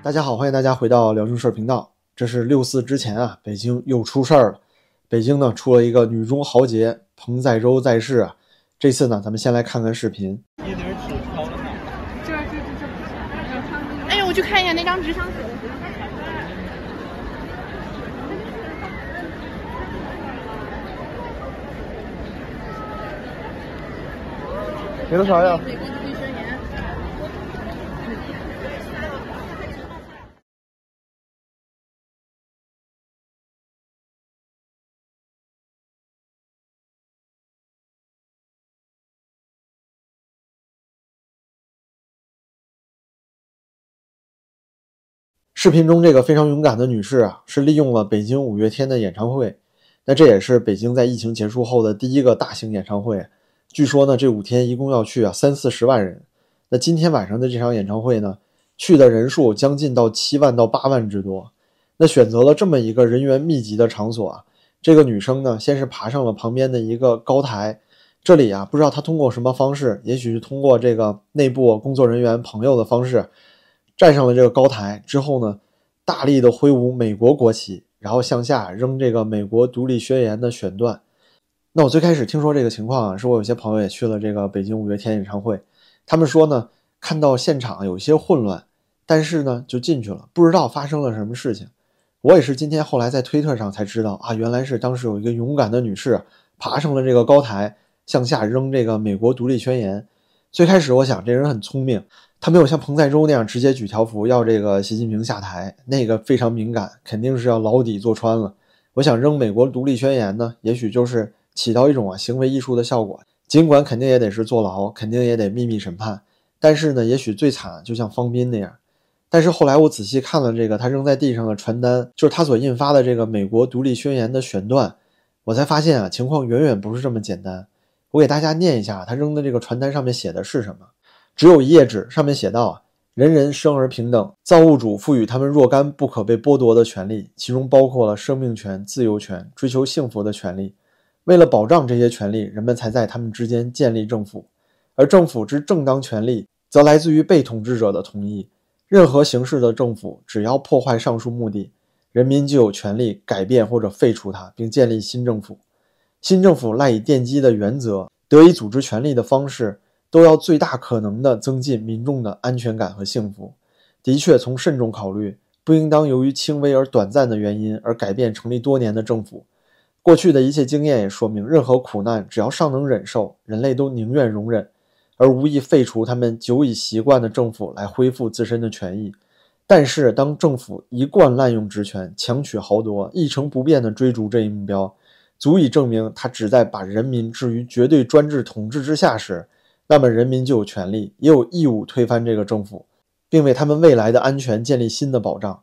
大家好，欢迎大家回到辽宁事儿频道。这是六四之前啊，北京又出事儿了。北京呢出了一个女中豪杰彭载舟在世啊。这次呢，咱们先来看看视频。这这这哎呦，我去看一下那张纸上写的。给他啥呀？视频中这个非常勇敢的女士啊，是利用了北京五月天的演唱会。那这也是北京在疫情结束后的第一个大型演唱会。据说呢，这五天一共要去啊三四十万人。那今天晚上的这场演唱会呢，去的人数将近到七万到八万之多。那选择了这么一个人员密集的场所啊，这个女生呢，先是爬上了旁边的一个高台。这里啊，不知道她通过什么方式，也许是通过这个内部工作人员朋友的方式。站上了这个高台之后呢，大力的挥舞美国国旗，然后向下扔这个美国独立宣言的选段。那我最开始听说这个情况啊，是我有些朋友也去了这个北京五月天演唱会，他们说呢，看到现场有些混乱，但是呢就进去了，不知道发生了什么事情。我也是今天后来在推特上才知道啊，原来是当时有一个勇敢的女士爬上了这个高台，向下扔这个美国独立宣言。最开始我想这人很聪明。他没有像彭载舟那样直接举条幅要这个习近平下台，那个非常敏感，肯定是要牢底坐穿了。我想扔美国独立宣言呢，也许就是起到一种啊行为艺术的效果，尽管肯定也得是坐牢，肯定也得秘密审判，但是呢，也许最惨就像方斌那样。但是后来我仔细看了这个他扔在地上的传单，就是他所印发的这个美国独立宣言的选段，我才发现啊情况远远不是这么简单。我给大家念一下他扔的这个传单上面写的是什么。只有一页纸，上面写道：“啊，人人生而平等，造物主赋予他们若干不可被剥夺的权利，其中包括了生命权、自由权、追求幸福的权利。为了保障这些权利，人们才在他们之间建立政府，而政府之正当权利，则来自于被统治者的同意。任何形式的政府，只要破坏上述目的，人民就有权利改变或者废除它，并建立新政府。新政府赖以奠基的原则，得以组织权力的方式。”都要最大可能地增进民众的安全感和幸福。的确，从慎重考虑，不应当由于轻微而短暂的原因而改变成立多年的政府。过去的一切经验也说明，任何苦难只要尚能忍受，人类都宁愿容忍，而无意废除他们久已习惯的政府来恢复自身的权益。但是，当政府一贯滥用职权，强取豪夺，一成不变地追逐这一目标，足以证明他旨在把人民置于绝对专制统治之下时，那么人民就有权利，也有义务推翻这个政府，并为他们未来的安全建立新的保障。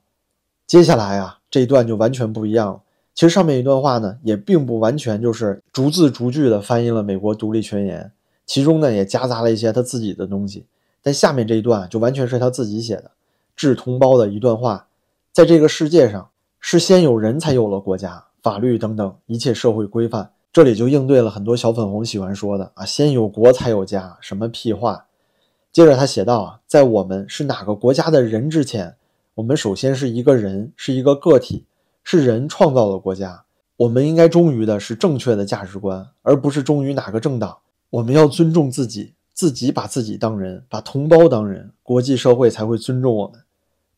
接下来啊，这一段就完全不一样了。其实上面一段话呢，也并不完全就是逐字逐句的翻译了美国独立宣言，其中呢也夹杂了一些他自己的东西。但下面这一段就完全是他自己写的，致同胞的一段话：在这个世界上，是先有人才有了国家、法律等等一切社会规范。这里就应对了很多小粉红喜欢说的啊，先有国才有家，什么屁话。接着他写道啊，在我们是哪个国家的人之前，我们首先是一个人，是一个个体，是人创造了国家。我们应该忠于的是正确的价值观，而不是忠于哪个政党。我们要尊重自己，自己把自己当人，把同胞当人，国际社会才会尊重我们。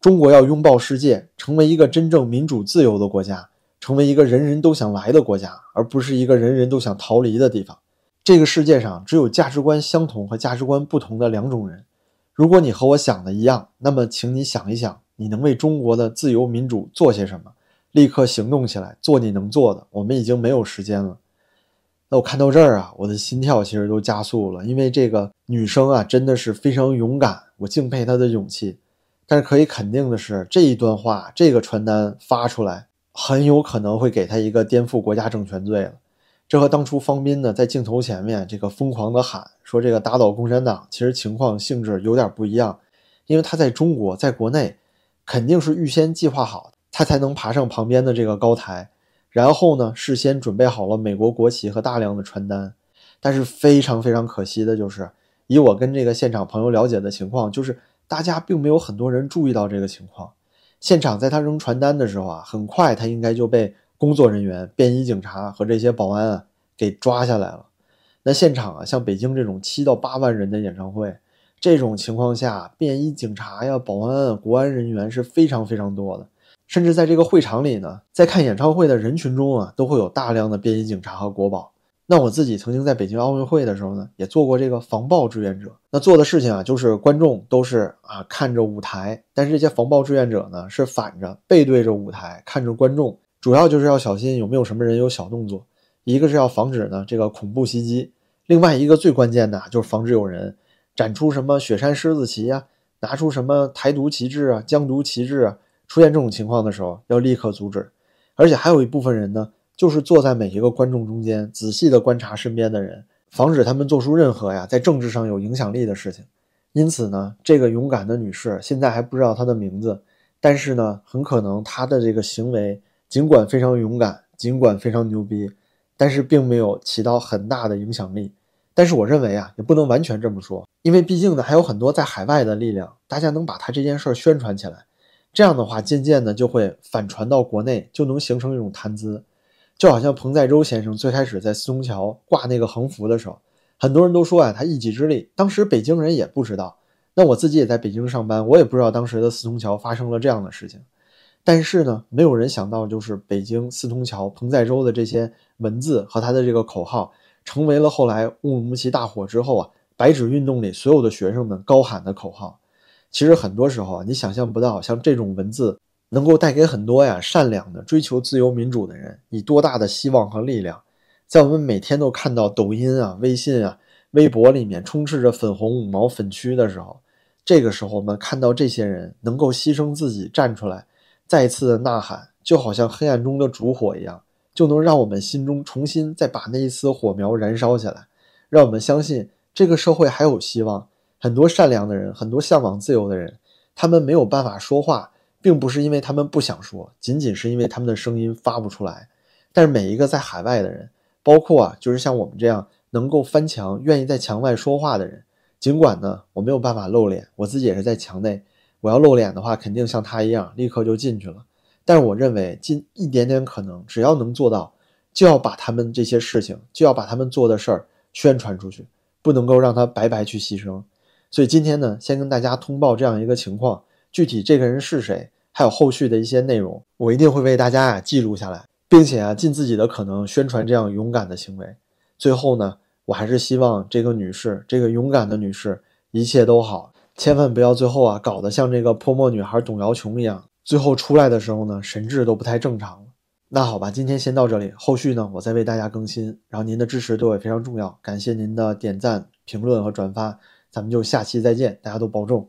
中国要拥抱世界，成为一个真正民主自由的国家。成为一个人人都想来的国家，而不是一个人人都想逃离的地方。这个世界上只有价值观相同和价值观不同的两种人。如果你和我想的一样，那么请你想一想，你能为中国的自由民主做些什么？立刻行动起来，做你能做的。我们已经没有时间了。那我看到这儿啊，我的心跳其实都加速了，因为这个女生啊，真的是非常勇敢，我敬佩她的勇气。但是可以肯定的是，这一段话，这个传单发出来。很有可能会给他一个颠覆国家政权罪了，这和当初方斌呢在镜头前面这个疯狂的喊说这个打倒共产党，其实情况性质有点不一样，因为他在中国，在国内肯定是预先计划好，他才能爬上旁边的这个高台，然后呢事先准备好了美国国旗和大量的传单，但是非常非常可惜的就是，以我跟这个现场朋友了解的情况，就是大家并没有很多人注意到这个情况。现场在他扔传单的时候啊，很快他应该就被工作人员、便衣警察和这些保安啊给抓下来了。那现场啊，像北京这种七到八万人的演唱会，这种情况下，便衣警察呀、保安、国安人员是非常非常多的。甚至在这个会场里呢，在看演唱会的人群中啊，都会有大量的便衣警察和国保。那我自己曾经在北京奥运会的时候呢，也做过这个防暴志愿者。那做的事情啊，就是观众都是啊看着舞台，但是这些防暴志愿者呢是反着背对着舞台看着观众，主要就是要小心有没有什么人有小动作。一个是要防止呢这个恐怖袭击，另外一个最关键的就是防止有人展出什么雪山狮子旗啊，拿出什么台独旗帜啊、疆独旗帜啊，出现这种情况的时候要立刻阻止。而且还有一部分人呢。就是坐在每一个观众中间，仔细的观察身边的人，防止他们做出任何呀在政治上有影响力的事情。因此呢，这个勇敢的女士现在还不知道她的名字，但是呢，很可能她的这个行为尽管非常勇敢，尽管非常牛逼，但是并没有起到很大的影响力。但是我认为啊，也不能完全这么说，因为毕竟呢，还有很多在海外的力量，大家能把她这件事儿宣传起来，这样的话，渐渐的就会反传到国内，就能形成一种谈资。就好像彭在洲先生最开始在四通桥挂那个横幅的时候，很多人都说啊，他一己之力。当时北京人也不知道，那我自己也在北京上班，我也不知道当时的四通桥发生了这样的事情。但是呢，没有人想到，就是北京四通桥彭在洲的这些文字和他的这个口号，成为了后来乌鲁木齐大火之后啊，白纸运动里所有的学生们高喊的口号。其实很多时候啊，你想象不到，像这种文字。能够带给很多呀善良的追求自由民主的人以多大的希望和力量，在我们每天都看到抖音啊、微信啊、微博里面充斥着粉红五毛粉区的时候，这个时候我们看到这些人能够牺牲自己站出来，再次的呐喊，就好像黑暗中的烛火一样，就能让我们心中重新再把那一丝火苗燃烧起来，让我们相信这个社会还有希望。很多善良的人，很多向往自由的人，他们没有办法说话。并不是因为他们不想说，仅仅是因为他们的声音发不出来。但是每一个在海外的人，包括啊，就是像我们这样能够翻墙、愿意在墙外说话的人，尽管呢我没有办法露脸，我自己也是在墙内。我要露脸的话，肯定像他一样立刻就进去了。但是我认为尽一点点可能，只要能做到，就要把他们这些事情，就要把他们做的事儿宣传出去，不能够让他白白去牺牲。所以今天呢，先跟大家通报这样一个情况。具体这个人是谁，还有后续的一些内容，我一定会为大家啊记录下来，并且啊尽自己的可能宣传这样勇敢的行为。最后呢，我还是希望这个女士，这个勇敢的女士一切都好，千万不要最后啊搞得像这个泼墨女孩董瑶琼一样，最后出来的时候呢神志都不太正常。那好吧，今天先到这里，后续呢我再为大家更新。然后您的支持对我也非常重要，感谢您的点赞、评论和转发，咱们就下期再见，大家都保重。